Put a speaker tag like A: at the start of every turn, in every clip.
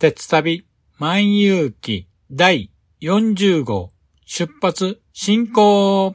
A: 鉄旅万有記第40号出発進行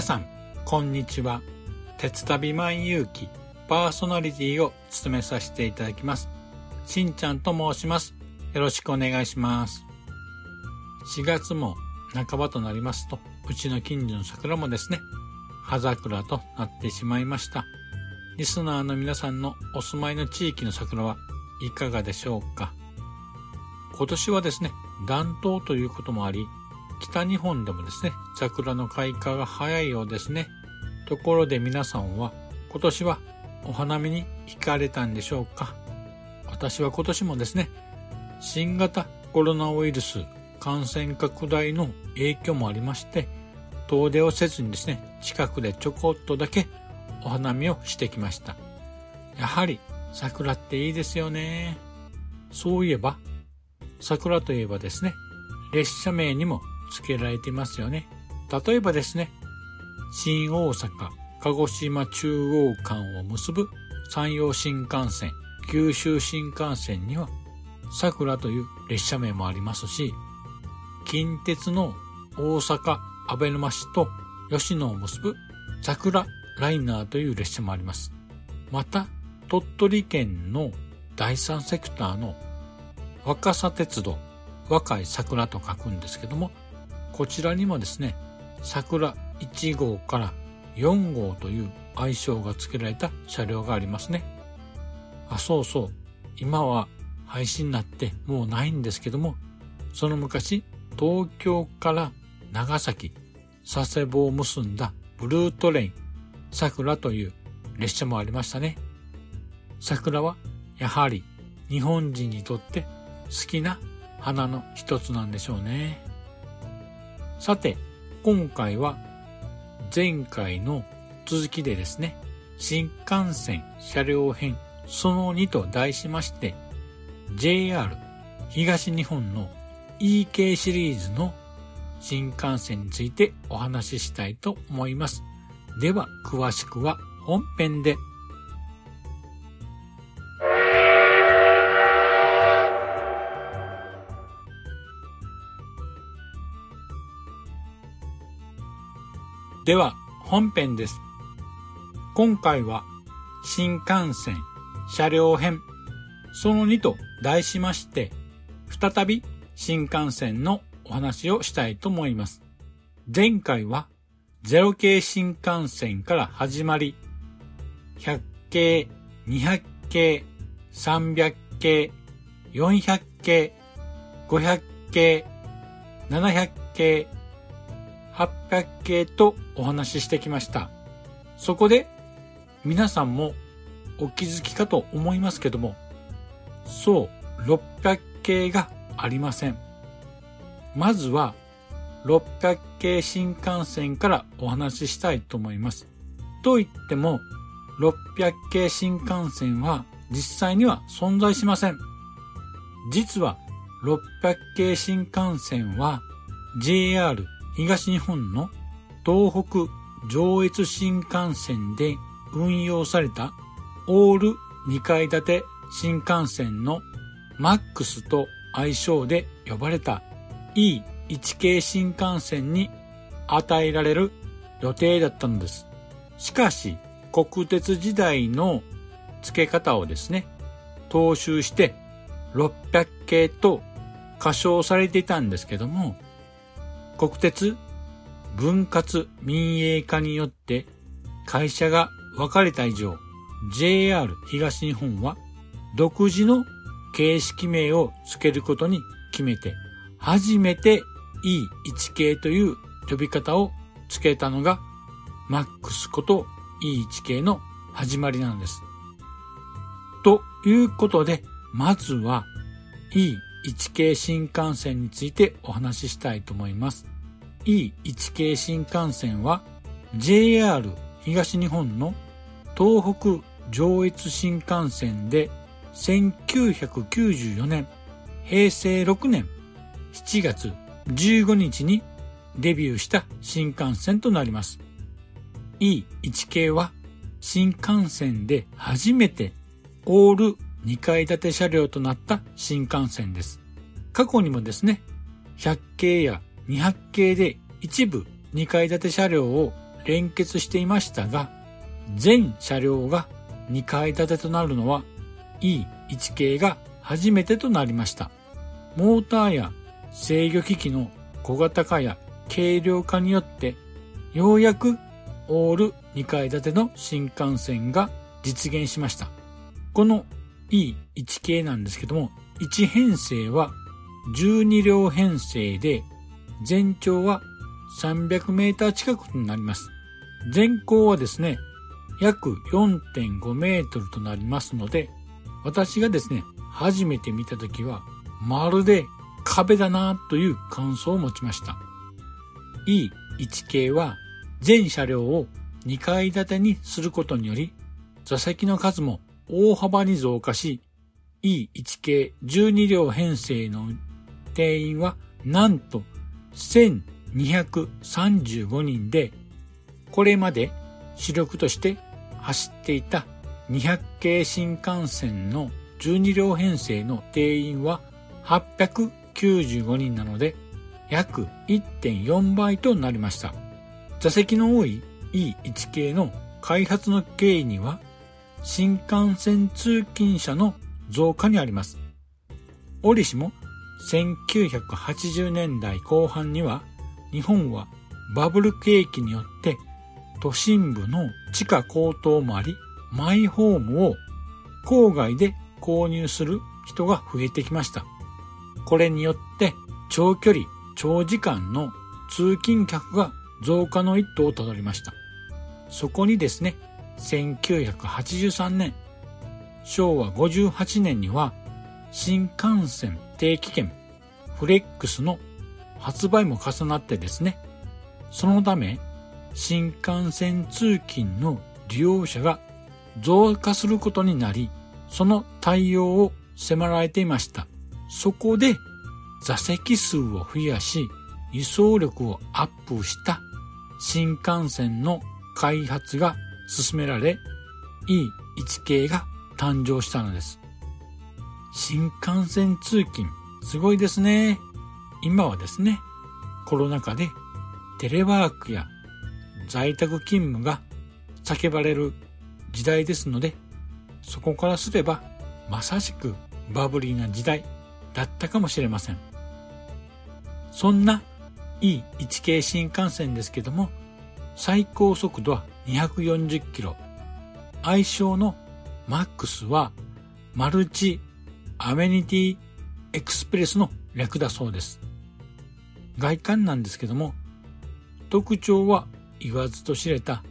A: 皆さんこんにちは。鉄旅万有記パーソナリティを務めさせていただきます。しんちゃんと申します。よろしくお願いします。4月も半ばとなりますとうちの近所の桜もですね葉桜となってしまいました。リスナーの皆さんのお住まいの地域の桜はいかがでしょうか。今年はですね暖冬ということもあり北日本でもですね、桜の開花が早いようですね。ところで皆さんは今年はお花見に行かれたんでしょうか？私は今年もですね、新型コロナウイルス感染拡大の影響もありまして、遠出をせずにですね、近くでちょこっとだけお花見をしてきました。やはり桜っていいですよね。そういえば、桜といえばですね、列車名にも付けられていますよね。例えばですね、新大阪、鹿児島中央間を結ぶ山陽新幹線、九州新幹線には桜という列車名もありますし、近鉄の大阪、阿部沼市と吉野を結ぶ桜ライナーという列車もあります。また、鳥取県の第三セクターの若狭鉄道、若い桜と書くんですけども、こちらにもですね、桜1号から4号という愛称が付けられた車両がありますね。あ、そうそう。今は廃止になってもうないんですけども、その昔、東京から長崎、佐世保を結んだブルートレイン、桜という列車もありましたね。桜はやはり日本人にとって好きな花の一つなんでしょうね。さて、今回は前回の続きでですね、新幹線車両編その2と題しまして、JR 東日本の EK シリーズの新幹線についてお話ししたいと思います。では、詳しくは本編で。では、本編です。今回は新幹線車両編その2と題しまして再び新幹線のお話をしたいと思います。前回は0系新幹線から始まり100系、200系、300系、400系、500系、700系、800系とお話ししてきました。そこで皆さんもお気づきかと思いますけども、そう、600系がありません。まずは600系新幹線からお話ししたいと思います。と言っても、600系新幹線は実際には存在しません。実は600系新幹線は JR 東日本の東北上越新幹線で運用されたオール2階建て新幹線の MAX と愛称で呼ばれた E1 系新幹線に与えられる予定だったのです。しかし、国鉄時代の付け方をですね、踏襲して600系と仮称されていたんですけども、国鉄分割民営化によって会社が分かれた以上、JR 東日本は独自の形式名を付けることに決めて、初めて E1 系という呼び方を付けたのが MAX こと E1 系の始まりなのです。ということで、まずは E1 1系新幹線についてお話ししたいと思います。E1 系新幹線は JR 東日本の東北上越新幹線で1994年平成6年7月15日にデビューした新幹線となります。E1 系は新幹線で初めてオール2階建て車両となった新幹線です。過去にもですね、100系や200系で一部2階建て車両を連結していましたが、全車両が2階建てとなるのは E1 系が初めてとなりました。モーターや制御機器の小型化や軽量化によってようやくオール2階建ての新幹線が実現しました。この E1 系なんですけども、1編成は12両編成で全長は300メーター近くになります。全高はですね、約4.5メートルとなりますので、私がですね、初めて見た時は、まるで壁だなという感想を持ちました。E1 系は全車両を2階建てにすることにより、座席の数も大幅に増加し、E1 系12両編成の定員はなんと1235人で、これまで主力として走っていた200系新幹線の12両編成の定員は895人なので約1.4倍となりました。座席の多い E1 系の開発の経緯には新幹線通勤者の増加にあります。折しも1980年代後半には日本はバブル景気によって都心部の地価高騰もあり、マイホームを郊外で購入する人が増えてきました。これによって長距離、長時間の通勤客が増加の一途をたどりました。そこにですね、1983年、昭和58年には新幹線定期券フレックスの発売も重なってですね、そのため新幹線通勤の利用者が増加することになり、その対応を迫られていました。そこで座席数を増やし、輸送力をアップした新幹線の開発が進められ、E1 系が誕生したのです。新幹線通勤、すごいですね。今はですね、コロナ禍でテレワークや在宅勤務が叫ばれる時代ですので、そこからすればまさしくバブリーな時代だったかもしれません。そんな E1 系新幹線ですけども、最高速度は240キロ。愛称のマックスはマルチアメニティエクスプレスの略だそうです。外観なんですけども、特徴は言わずと知れた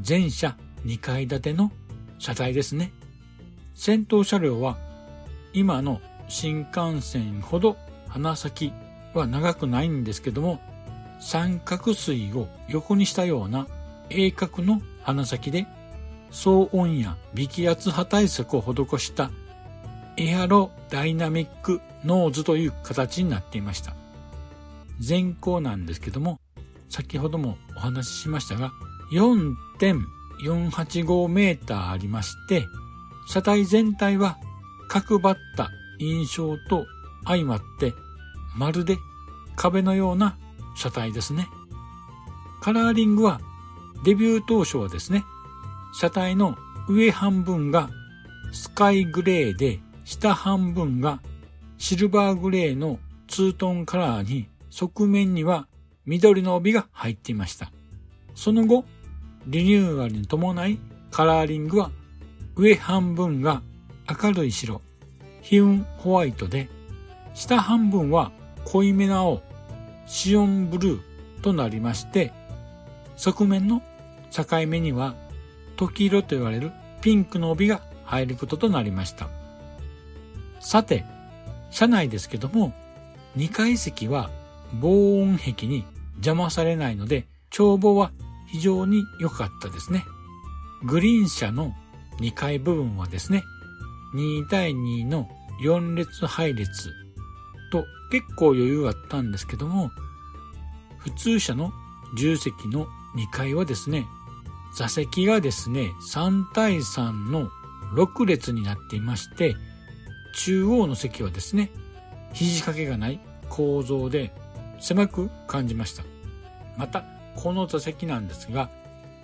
A: 全車2階建ての車体ですね。先頭車両は今の新幹線ほど鼻先は長くないんですけども、三角錐を横にしたような鋭角の鼻先で騒音や微気圧波対策を施したエアロダイナミックノーズという形になっていました。前後なんですけども、先ほどもお話ししましたが、4.485メーターありまして、車体全体は角張った印象と相まって、まるで壁のような車体ですね。カラーリングはデビュー当初はですね、車体の上半分がスカイグレーで下半分がシルバーグレーのツートンカラーに側面には緑の帯が入っていました。その後、リニューアルに伴いカラーリングは上半分が明るい白、ヒウンホワイトで、下半分は濃いめな青、シオンブルーとなりまして、側面の境目には時色と言われるピンクの帯が入ることとなりました。さて、車内ですけども、2階席は防音壁に邪魔されないので、眺望は非常に良かったですね。グリーン車の2階部分はですね、2対2の4列配列と結構余裕あったんですけども、普通車の重席の2階はですね、座席がですね、3対3の6列になっていまして、中央の席はですね、肘掛けがない構造で狭く感じました。また、この座席なんですが、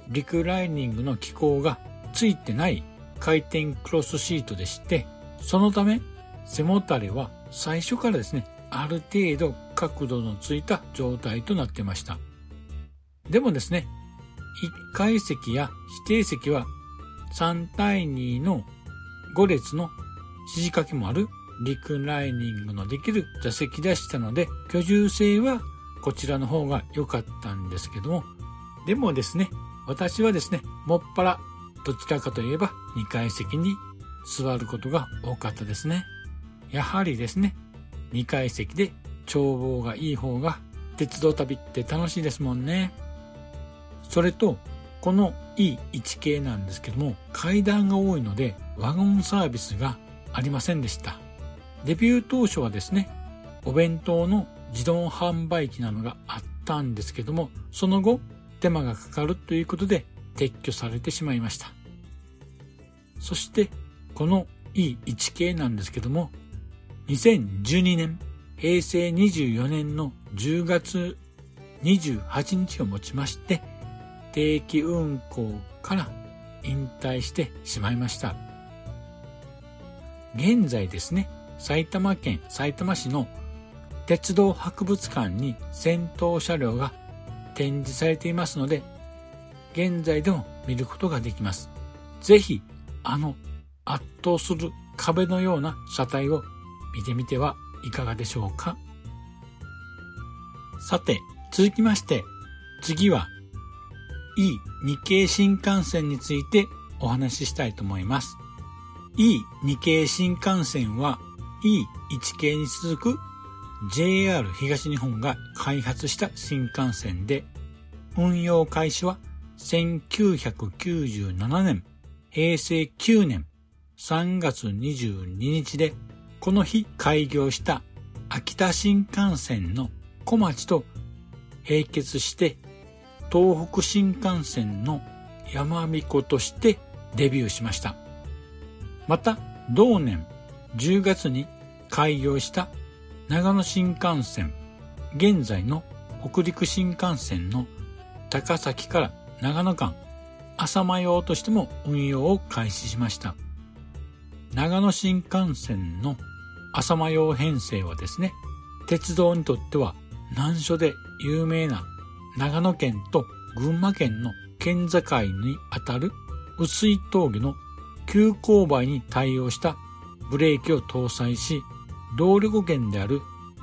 A: リクライニングの機構がついてない回転クロスシートでして、そのため背もたれは最初からですね、ある程度角度のついた状態となってました。でもですね、1階席や指定席は3対2の5列の肘掛けもあるリクライニングのできる座席でしたので、居住性はこちらの方が良かったんですけども、でもですね、私はですね、もっぱらどちらかといえば2階席に座ることが多かったですね。やはりですね、2階席で眺望がいい方が鉄道旅って楽しいですもんね。それと、この E1 系なんですけども、階段が多いのでワゴンサービスがありませんでした。デビュー当初はですね、お弁当の自動販売機などがあったんですけども、その後手間がかかるということで撤去されてしまいました。そして、この E1 系なんですけども、2012年、平成24年の10月28日をもちまして、定期運行から引退してしまいました。現在ですね、埼玉県埼玉市の鉄道博物館に先頭車両が展示されていますので、現在でも見ることができます。ぜひ、あの圧倒する壁のような車体を見てみてはいかがでしょうかさて、続きまして、次は E2 系新幹線についてお話ししたいと思います。E2 系新幹線は E1 系に続く JR 東日本が開発した新幹線で、運用開始は1997年、平成9年3月22日で、この日開業した秋田新幹線の小町と並結して東北新幹線の山彦としてデビューしました。また同年10月に開業した長野新幹線、現在の北陸新幹線の高崎から長野間朝間用としても運用を開始しました。長野新幹線の朝間用編成はですね、鉄道にとっては難所で有名な長野県と群馬県の県境にあたる薄い峠の急勾配に対応したブレーキを搭載し、動力源である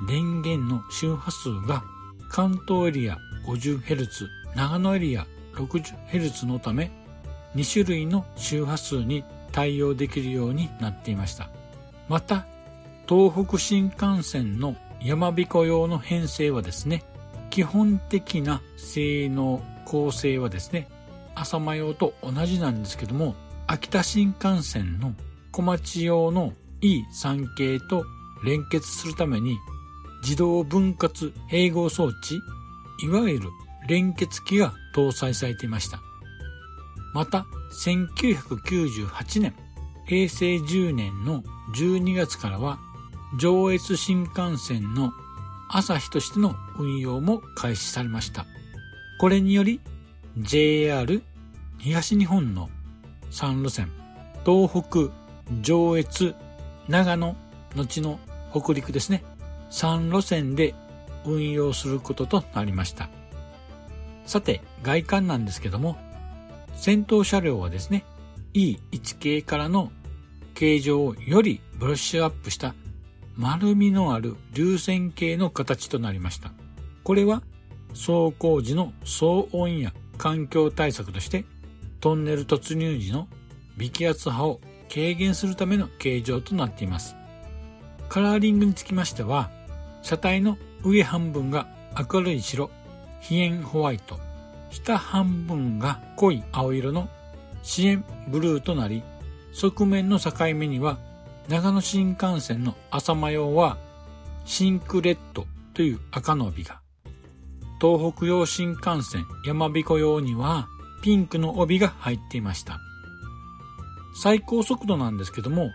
A: 電源の周波数が関東エリア 50Hz、長野エリア 60Hz のため2種類の周波数に対応できるようになっていました。また、東北新幹線の山彦用の編成はですね、基本的な性能構成はですね、朝間用と同じなんですけども、秋田新幹線の小町用の E3 系と連結するために自動分割併合装置、いわゆる連結機が搭載されていました。また、1998年、平成10年の12月からは、上越新幹線の朝日としての運用も開始されました。これにより、JR 東日本の3路線、東北、上越、長野、後の北陸ですね、3路線で運用することとなりました。さて、外観なんですけども、先頭車両はですね、E1 系からの形状をよりブラッシュアップした丸みのある流線形の形となりました。これは走行時の騒音や環境対策としてトンネル突入時の微気圧波を軽減するための形状となっています。カラーリングにつきましては、車体の上半分が明るい白、飛雲ホワイト、下半分が濃い青色の紫苑ブルーとなり、側面の境目には長野新幹線のあさま用は真紅レッドという赤の帯が、東北用新幹線やまびこ用にはピンクの帯が入っていました。最高速度なんですけども、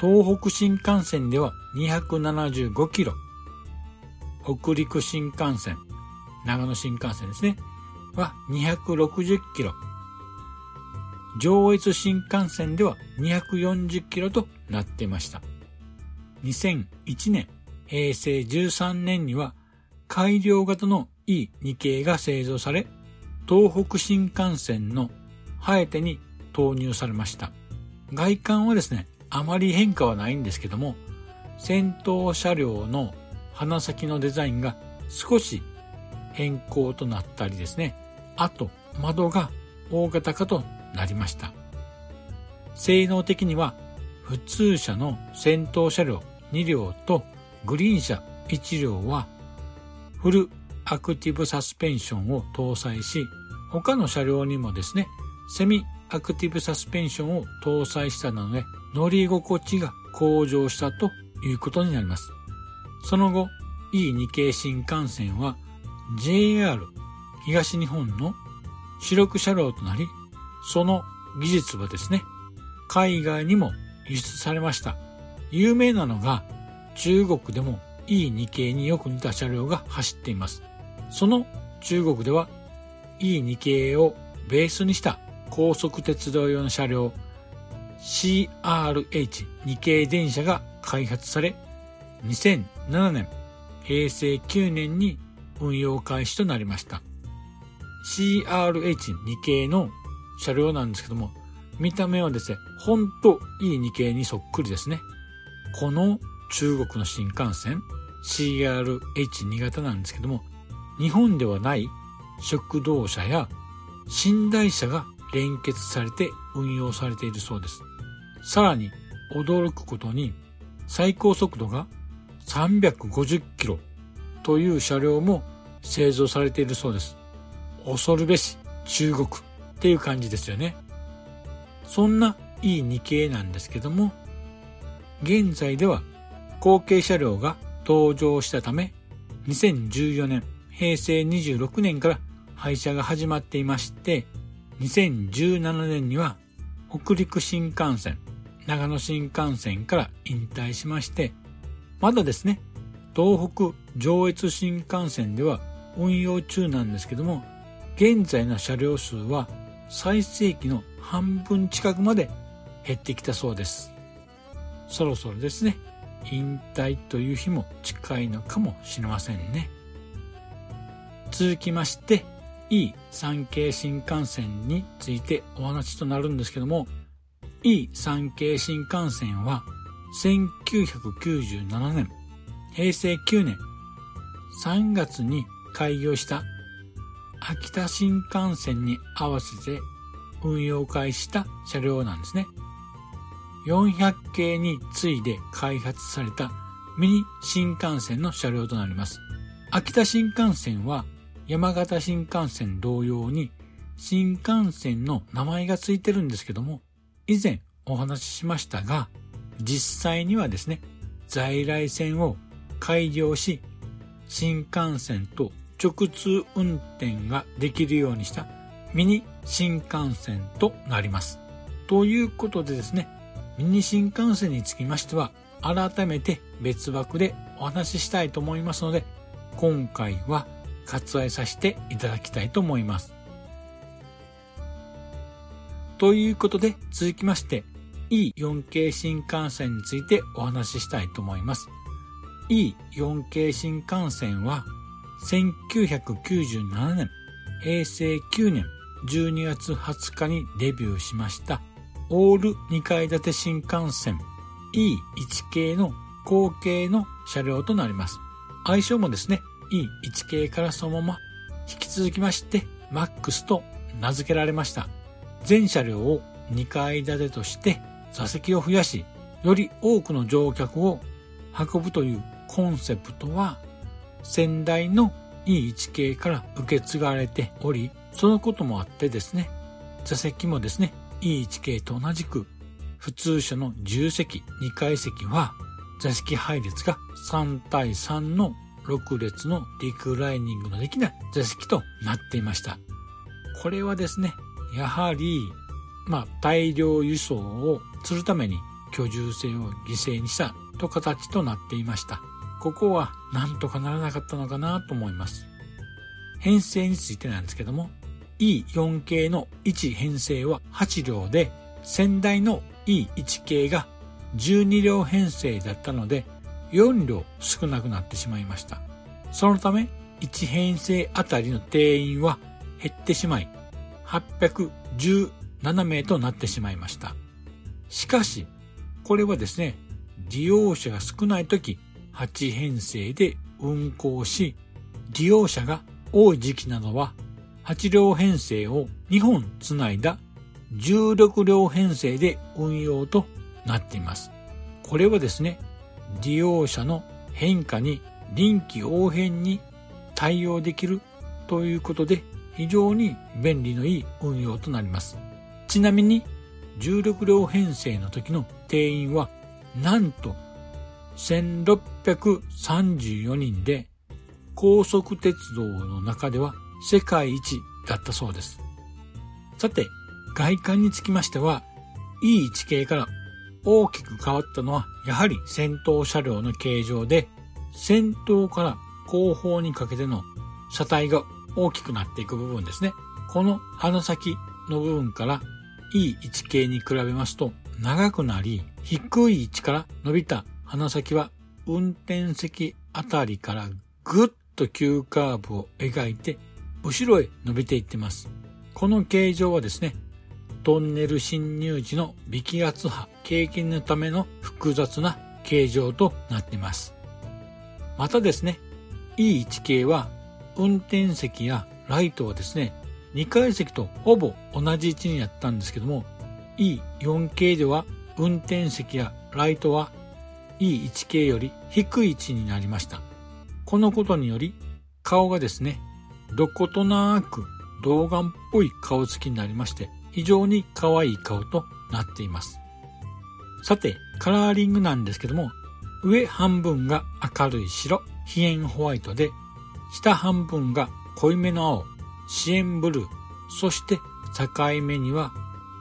A: 東北新幹線では275キロ、北陸新幹線、長野新幹線ですね、は260キロ。上越新幹線では240キロとなっていました。2001年、平成13年には改良型の E2 系が製造され、東北新幹線のハエテに投入されました。外観はですね、あまり変化はないんですけども、先頭車両の鼻先のデザインが少し変更となったりですね。あと、窓が大型化となりました。性能的には、普通車の先頭車両2両とグリーン車1両は、フルアクティブサスペンションを搭載し、他の車両にもですね、セミアクティブサスペンションを搭載したので、乗り心地が向上したということになります。その後、E2 系新幹線は JR 東日本の主力車両となり、その技術はですね、海外にも輸出されました。有名なのが中国でも E2 系によく似た車両が走っています。その中国では E2 系をベースにした高速鉄道用の車両 CRH2 系電車が開発され2007年平成9年に運用開始となりました。CRH2 系の車両なんですけども、見た目はですね、ほんといい2系にそっくりですね。この中国の新幹線 CRH2 型なんですけども、日本ではない食堂車や寝台車が連結されて運用されているそうです。さらに驚くことに最高速度が350キロという車両も製造されているそうです。恐るべし中国っていう感じですよね。そんな E2 系なんですけども、現在では後継車両が登場したため、2014年、平成26年から廃車が始まっていまして、2017年には北陸新幹線、長野新幹線から引退しまして、まだですね、東北上越新幹線では運用中なんですけども、現在の車両数は最盛期の半分近くまで減ってきたそうです。そろそろですね、引退という日も近いのかもしれませんね。続きまして、E3 系新幹線についてお話となるんですけども、E3 系新幹線は1997年、平成9年3月に開業した秋田新幹線に合わせて運用開始した車両なんですね。400系に次いで開発されたミニ新幹線の車両となります。秋田新幹線は山形新幹線同様に新幹線の名前が付いてるんですけども、以前お話ししましたが、実際にはですね、在来線を開業し、新幹線と直通運転ができるようにしたミニ新幹線となります。ということでですね、ミニ新幹線につきましては、改めて別枠でお話ししたいと思いますので、今回は割愛させていただきたいと思います。ということで続きまして E4 系新幹線についてお話ししたいと思います。E4 系新幹線は1997年平成9年12月20日にデビューしましたオール2階建て新幹線 E1 系の後継の車両となります。愛称もですね、E1 系からそのまま引き続きまして MAX と名付けられました。全車両を2階建てとして座席を増やし、より多くの乗客を運ぶというコンセプトは先代の E1 系から受け継がれており、そのこともあってですね、座席もですね、E1 系と同じく普通車の10席2階席は座席配列が3対3の6列のリクライニングのできない座席となっていました。これはですね、やはり、まあ、大量輸送をするために居住性を犠牲にしたと形となっていました。ここはなんとかならなかったのかなと思います。編成についてなんですけども、E4 系の1編成は8両で、先代の E1 系が12両編成だったので、4両少なくなってしまいました。そのため、1編成あたりの定員は減ってしまい、817名となってしまいました。しかし、これはですね、利用者が少ない時、8編成で運行し、利用者が多い時期などは、8両編成を2本つないだ16両編成で運用となっています。これはですね、利用者の変化に臨機応変に対応できるということで非常に便利のいい運用となります。ちなみに16両編成の時の定員はなんと1634人で高速鉄道の中では世界一だったそうです。さて、外観につきましては E1 系から大きく変わったのはやはり先頭車両の形状で先頭から後方にかけての車体が大きくなっていく部分ですね。この鼻先の部分から E1 系に比べますと長くなり低い位置から伸びた鼻先は運転席あたりからぐっと急カーブを描いて後ろへ伸びていってます。この形状はですね、トンネル侵入時の微気圧波経験のための複雑な形状となっています。またですね、E1 系は運転席やライトはですね、2階席とほぼ同じ位置になったんですけども、E4 系では運転席やライトは E1 系より低い位置になりました。このことにより顔がですね、どことなく童顔っぽい顔つきになりまして、非常に可愛い顔となっています。さて、カラーリングなんですけども、上半分が明るい白、ヒエンホワイトで、下半分が濃いめの青、シエンブルー、そして境目には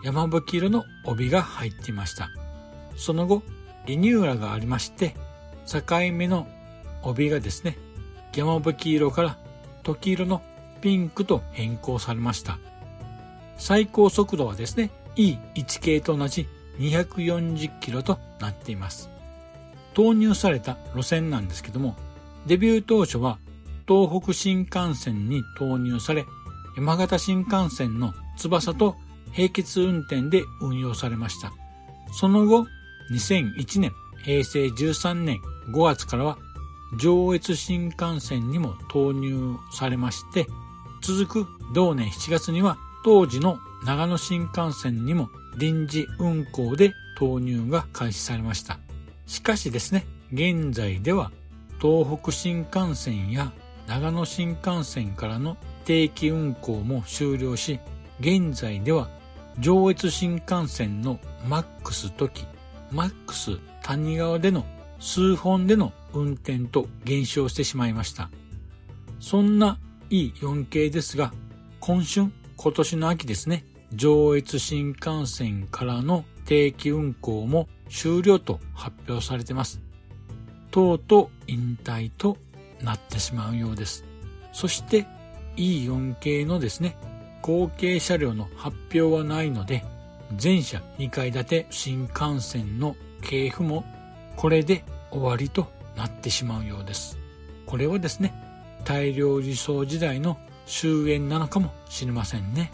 A: 山吹色の帯が入っていました。その後、リニューアルがありまして、境目の帯がですね、山吹色から時色のピンクと変更されました。最高速度はですね、E1 系と同じ240キロとなっています。投入された路線なんですけども、デビュー当初は東北新幹線に投入され、山形新幹線の翼と並結運転で運用されました。その後、2001年、平成13年5月からは上越新幹線にも投入されまして、続く同年7月には当時の長野新幹線にも臨時運行で投入が開始されました。しかしですね、現在では東北新幹線や長野新幹線からの定期運行も終了し、現在では上越新幹線のマックス時、マックス谷川での数本での運転と減少してしまいました。そんな E4 系ですが、今春、今年の秋ですね、上越新幹線からの定期運行も終了と発表されてます。とうとう引退となってしまうようです。そして E4 系のですね、後継車両の発表はないので、全車2階建て新幹線の系譜もこれで終わりとなってしまうようです。これはですね、大量輸送時代の終焉なのかもしれませんね。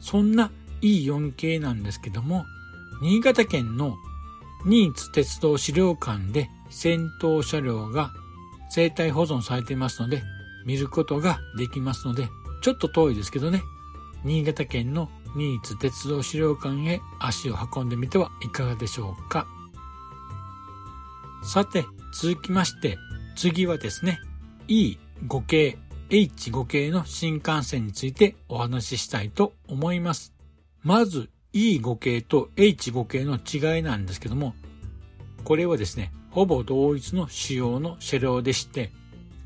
A: そんな E4 系なんですけども、新潟県の新津鉄道資料館で先頭車両が生態保存されていますので、見ることができますので、ちょっと遠いですけどね、新潟県の新津鉄道資料館へ足を運んでみてはいかがでしょうか。さて、続きまして、次はですね、E5 系、H5 系の新幹線についてお話ししたいと思います。まず E5 系と H5 系の違いなんですけども、これはですね、ほぼ同一の仕様の車両でして、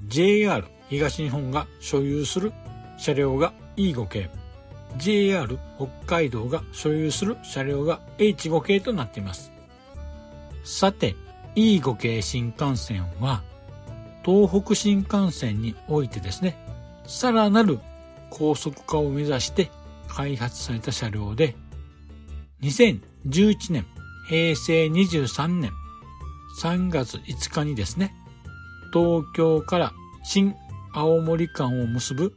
A: JR 東日本が所有する車両が E5 系、JR 北海道が所有する車両が H5 系となっています。さて、E5 系新幹線は東北新幹線においてですね、さらなる高速化を目指して開発された車両で、2011年、平成23年3月5日にですね、東京から新青森間を結ぶ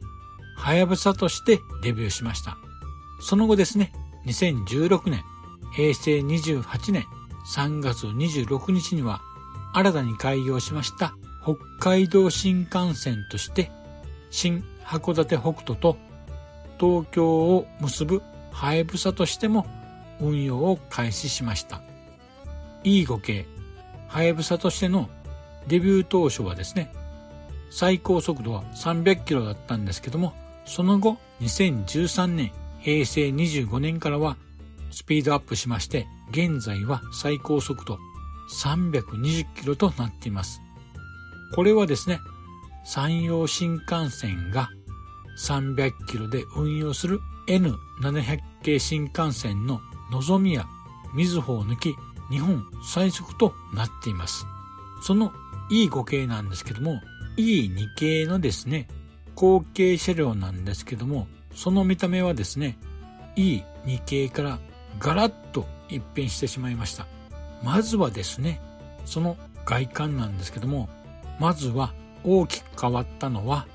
A: はやぶさとしてデビューしました。その後ですね、2016年、平成28年3月26日には新たに開業しました北海道新幹線として新函館北斗と東京を結ぶハヤブサとしても運用を開始しました。E5 系ハヤブサとしてのデビュー当初はですね、最高速度は300キロだったんですけども、その後2013年平成25年からはスピードアップしまして、現在は最高速度320キロとなっています。これはですね、山陽新幹線が300キロで運用する N700 系新幹線ののぞみやみずほを抜き日本最速となっています。その E5 系なんですけども E2 系のですね、後継車両なんですけどもその見た目はですね、E2 系からガラッと一変してしまいました。まずはですね、その外観なんですけどもまずは大きく変わったのは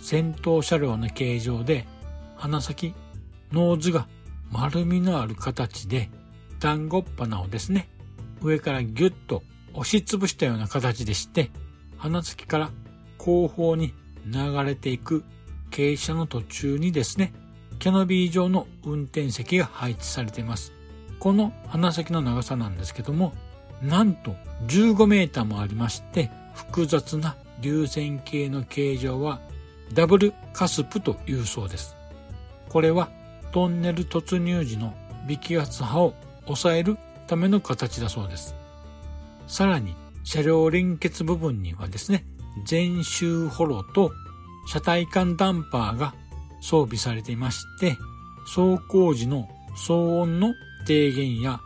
A: 先頭車両の形状で鼻先、ノーズが丸みのある形で団子っ鼻をですね、上からギュッと押しつぶしたような形でして、鼻先から後方に流れていく傾斜の途中にですね、キャノビー状の運転席が配置されています。この鼻先の長さなんですけども、なんと15メーターもありまして、複雑な流線形の形状はダブルカスプというそうです。これはトンネル突入時の微気圧波を抑えるための形だそうです。さらに車両連結部分にはですね、全周ホロと車体間ダンパーが装備されていまして、走行時の騒音の低減や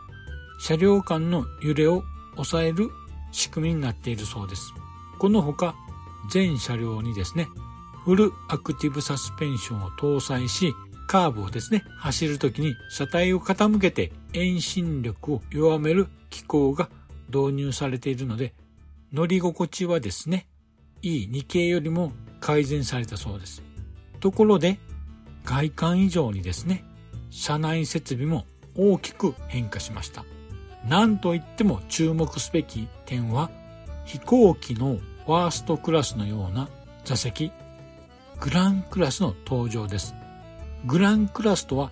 A: 車両間の揺れを抑える仕組みになっているそうです。このほか全車両にですね、フルアクティブサスペンションを搭載し、カーブをですね、走るときに車体を傾けて遠心力を弱める機構が導入されているので、乗り心地はですね、E2 系よりも改善されたそうです。ところで、外観以上にですね、車内設備も大きく変化しました。なんといっても注目すべき点は、飛行機のファーストクラスのような座席、グランクラスの登場です。グランクラスとは、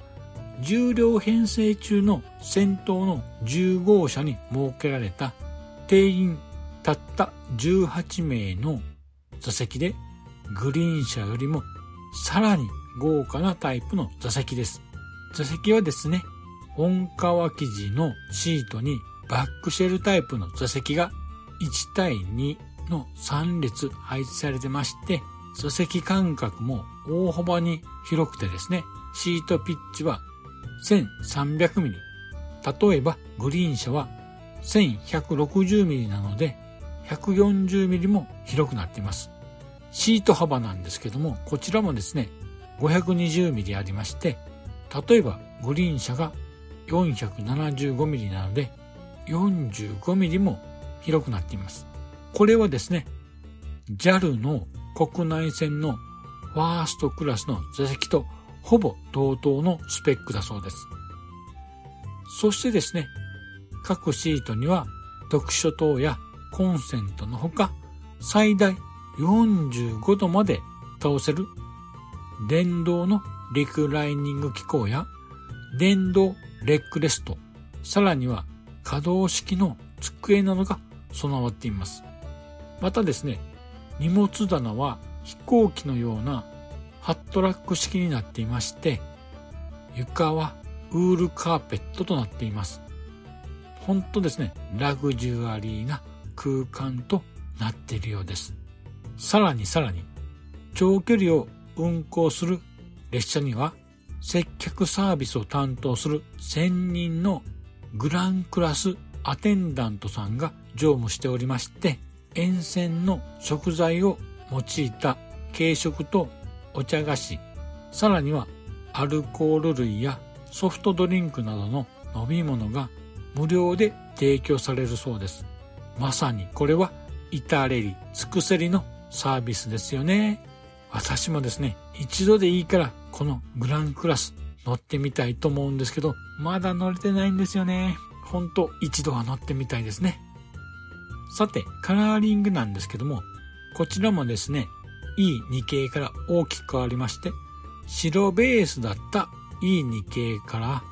A: 重量編成中の先頭の10号車に設けられた定員たった18名の座席でグリーン車よりもさらに豪華なタイプの座席です。座席はですね、本革生地のシートにバックシェルタイプの座席が1対2の3列配置されてまして、座席間隔も大幅に広くてですね、シートピッチは 1300mm。例えばグリーン車は 1160mm なので 140mm も広くなっています。シート幅なんですけども、こちらもですね、520mm ありまして、例えばグリーン車が 475mm なので 45mm も広くなっています。これはですね、JAL の国内線のファーストクラスの座席とほぼ同等のスペックだそうです。そしてですね、各シートには読書灯やコンセントのほか最大45度まで倒せる電動のリクライニング機構や電動レッグレスト、さらには可動式の机などが備わっています。またですね、荷物棚は飛行機のようなハットラック式になっていまして、床はウールカーペットとなっています。本当ですね、ラグジュアリーな空間となっているようです。さらにさらに、長距離を運行する列車には接客サービスを担当する専任のグランクラスアテンダントさんが乗務しておりまして、沿線の食材を用いた軽食とお茶菓子、さらにはアルコール類やソフトドリンクなどの飲み物が無料で提供されるそうです。まさにこれは至れり尽くせりのサービスですよね。私もですね、一度でいいからこのグランクラス乗ってみたいと思うんですけど、まだ乗れてないんですよね。ほんと一度は乗ってみたいですね。さて、カラーリングなんですけども、こちらもですね、E2 系から大きく変わりまして、白ベースだった E2 系から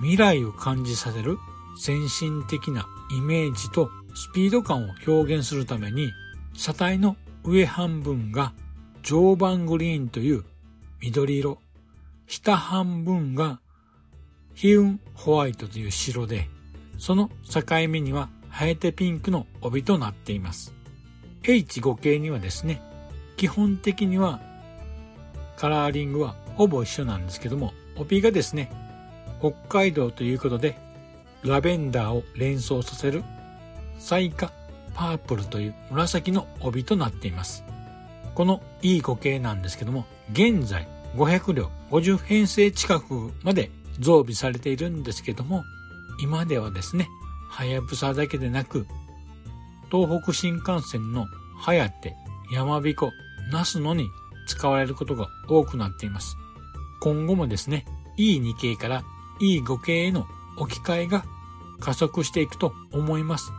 A: 未来を感じさせる先進的なイメージとスピード感を表現するために車体の上半分が常磐グリーンという緑色、下半分がヒウンホワイトという白で、その境目にはハエテピンクの帯となっています。H5 系にはですね、基本的にはカラーリングはほぼ一緒なんですけども、帯がですね、北海道ということで、ラベンダーを連想させるサイカパープルという紫の帯となっています。この E5 系なんですけども、現在500両50編成近くまで増備されているんですけども、今ではですね、はやぶさだけでなく、東北新幹線のはやて、やまびこ、なすのに使われることが多くなっています。今後もですね、E2 系から E5 系への置き換えが加速していくと思います。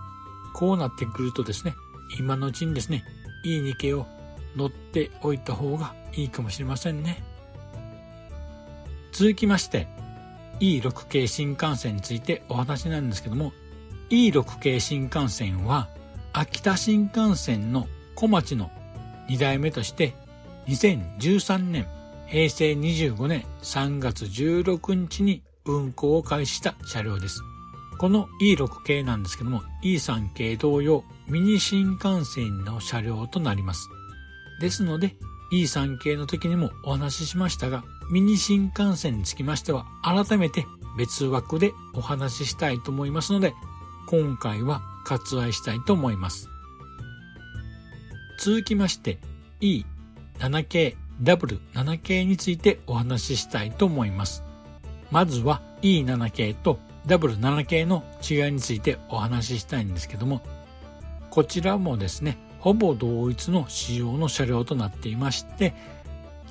A: こうなってくるとですね、今のうちにですね、E2 系を乗っておいた方がいいかもしれませんね。続きまして、E6 系新幹線についてお話なんですけども、E6 系新幹線は、秋田新幹線の小町の2代目として、2013年、平成25年3月16日に運行を開始した車両です。この E6 系なんですけども、E3 系同様、ミニ新幹線の車両となります。ですので、E3 系の時にもお話ししましたが、ミニ新幹線につきましては、改めて別枠でお話ししたいと思いますので、今回は割愛したいと思います。続きまして、E7 系 W7 系についてお話ししたいと思います。まずは E7 系と W7 系の違いについてお話ししたいんですけども、こちらもですね、ほぼ同一の仕様の車両となっていまして、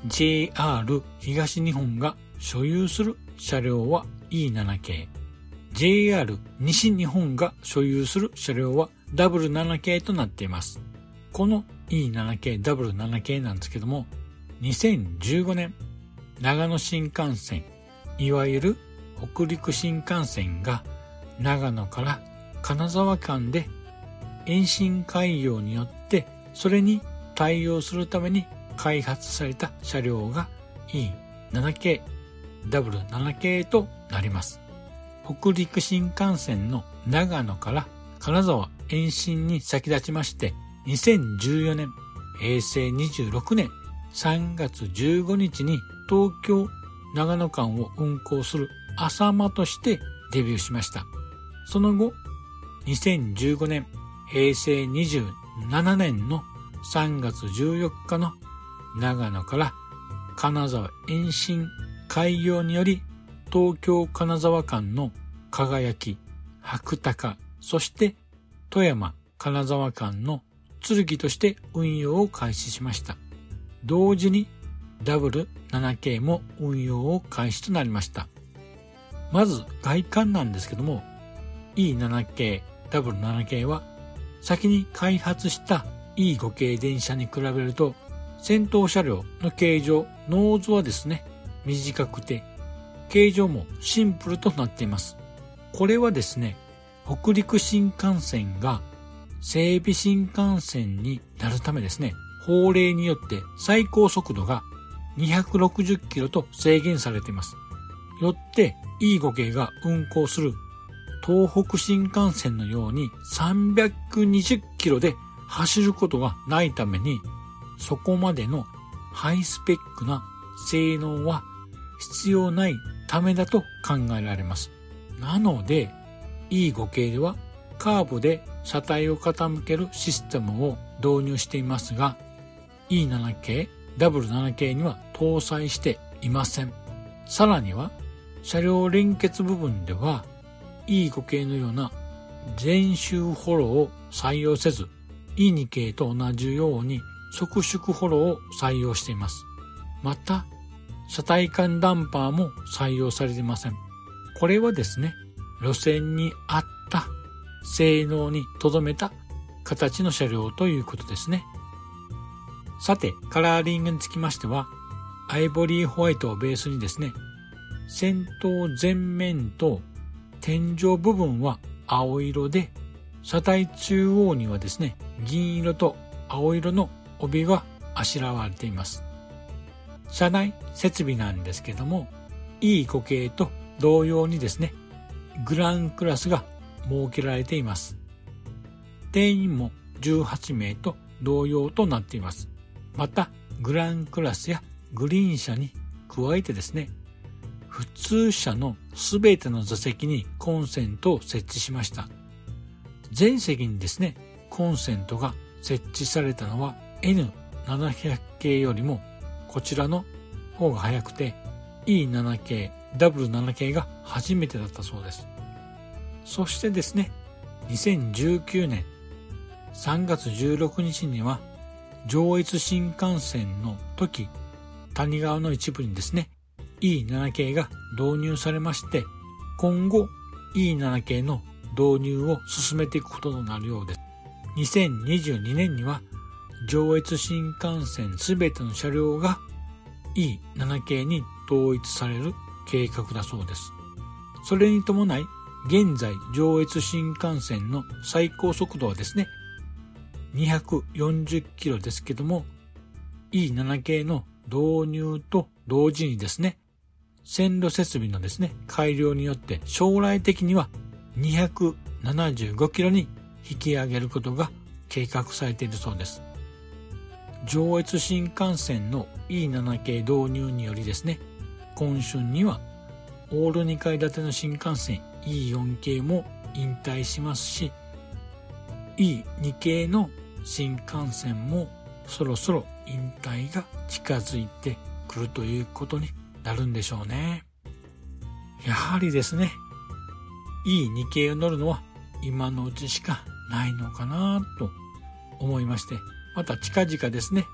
A: JR 東日本が所有する車両は E7 系、JR 西日本が所有する車両は W7 系となっています。この E7 系、W7 系なんですけども、2015年、長野新幹線、いわゆる北陸新幹線が長野から金沢間で延伸開業によってそれに対応するために開発された車両が E7 系、W7 系となります。北陸新幹線の長野から金沢延伸に先立ちまして2014年平成26年3月15日に東京長野間を運行する浅間としてデビューしました。その後、2015年、平成27年の3月14日の長野から金沢延伸開業により東京金沢間の輝き、白鷹、そして富山金沢間の剣として運用を開始しました。同時に W7K も運用を開始となりました。まず外観なんですけども E7 系 W7 系は先に開発した E5 系電車に比べると先頭車両の形状、ノーズはですね、短くて形状もシンプルとなっています。これはですね、北陸新幹線が整備新幹線になるためですね、法令によって最高速度が260キロと制限されています。よって E5 系が運行する東北新幹線のように320キロで走ることがないためにそこまでのハイスペックな性能は必要ないためだと考えられます。なので E5 系ではカーブで車体を傾けるシステムを導入していますが E7 系、W7 系には搭載していません。さらには車両連結部分では E5 系のような全周フォローを採用せず E2 系と同じように側縮フォローを採用しています。また、車体間ダンパーも採用されていません。これはですね、路線に合った性能に留めた形の車両ということですね。さて、カラーリングにつきましては、アイボリーホワイトをベースにですね、先頭前面と天井部分は青色で、車体中央にはですね、銀色と青色の帯があしらわれています。車内設備なんですけども、E5 系と同様にですね、グランクラスが設けられています。定員も18名と同様となっています。また、グランクラスやグリーン車に加えてですね、普通車のすべての座席にコンセントを設置しました。全席にですね、コンセントが設置されたのは N700 系よりもこちらの方が早くて E7 系、W7 系が初めてだったそうです。そしてですね、2019年3月16日には上越新幹線の時谷川の一部にですね E7 系が導入されまして今後 E7 系の導入を進めていくこととなるようです。2022年には上越新幹線すべての車両が E7 系に統一される計画だそうです。それに伴い現在上越新幹線の最高速度はですね240キロですけども E7 系の導入と同時にですね線路設備のですね。改良によって将来的には275キロに引き上げることが計画されているそうです。上越新幹線の E7 系導入によりですね今春にはオール2階建ての新幹線 E4 系も引退しますし E2 系の新幹線もそろそろ引退が近づいてくるということになるんでしょうね。やはりですね、いい日経を乗るのは今のうちしかないのかなと思いまして、また近々ですね、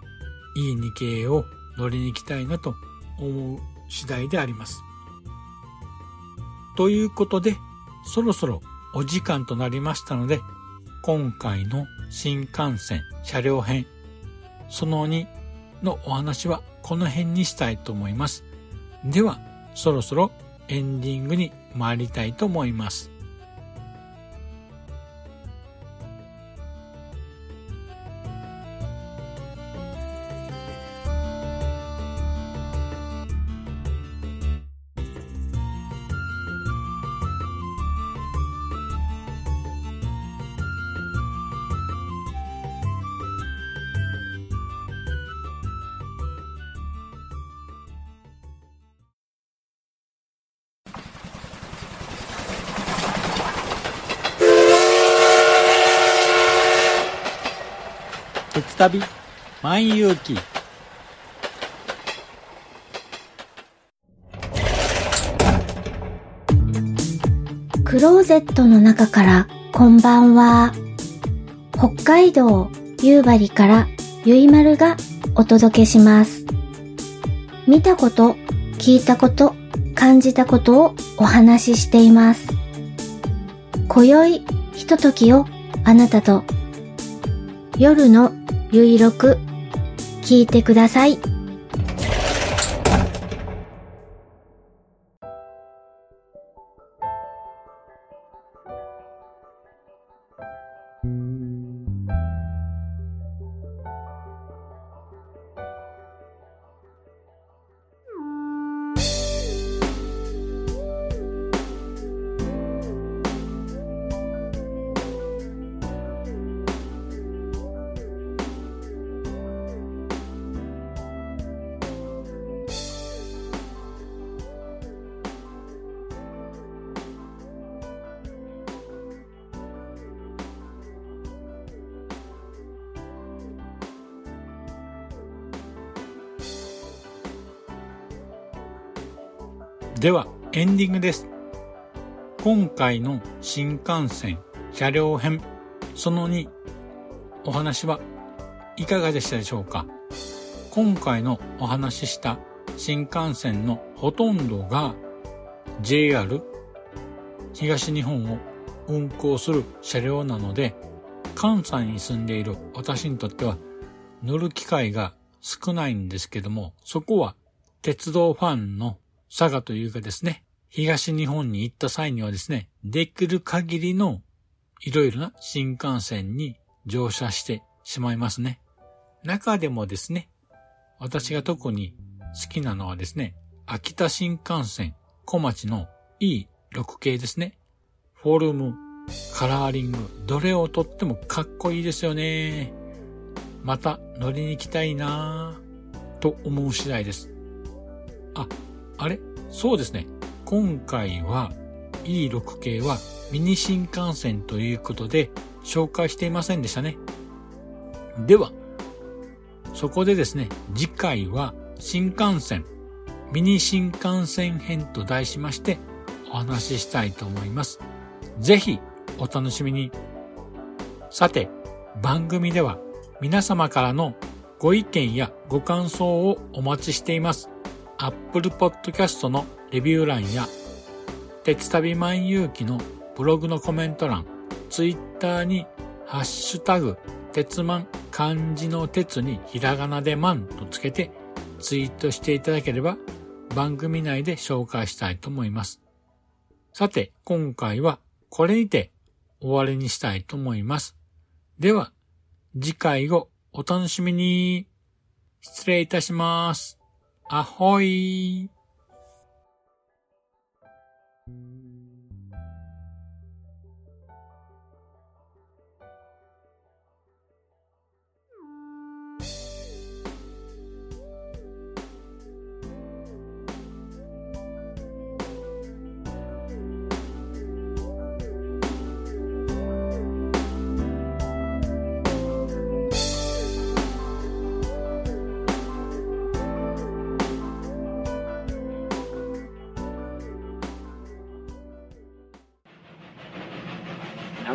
A: いい日経を乗りに行きたいなと思う次第であります。ということで、そろそろお時間となりましたので、今回の新幹線車両編その2のお話はこの辺にしたいと思います。では、そろそろエンディングに参りたいと思います。旅万有記。
B: クローゼットの中からこんばんは。北海道夕張からゆいまるがお届けします。見たこと聞いたこと感じたことをお話ししています。今宵ひとときをあなたと。夜のゆいろく聞いてください。
A: では、エンディングです。今回の新幹線車両編その2お話はいかがでしたでしょうか？今回のお話しした新幹線のほとんどが JR 東日本を運行する車両なので関西に住んでいる私にとっては乗る機会が少ないんですけどもそこは鉄道ファンの佐賀というかですね、東日本に行った際にはですね、できる限りのいろいろな新幹線に乗車してしまいますね。中でもですね、私が特に好きなのはですね、秋田新幹線小町の E6 系ですね。フォルム、カラーリング、どれをとってもかっこいいですよね。また乗りに行きたいなぁと思う次第です。あ、あれ？そうですね。今回は E6 系はミニ新幹線ということで紹介していませんでしたね。では、そこでですね、次回は新幹線、ミニ新幹線編と題しましてお話ししたいと思います。ぜひお楽しみに。さて、番組では皆様からのご意見やご感想をお待ちしています。Apple Podcast のレビュー欄や、鉄旅万有記のブログのコメント欄、Twitter にハッシュタグ、鉄万漢字の鉄にひらがなで万とつけてツイートしていただければ番組内で紹介したいと思います。さて、今回はこれにて終わりにしたいと思います。では、次回をお楽しみに。失礼いたします。アホイ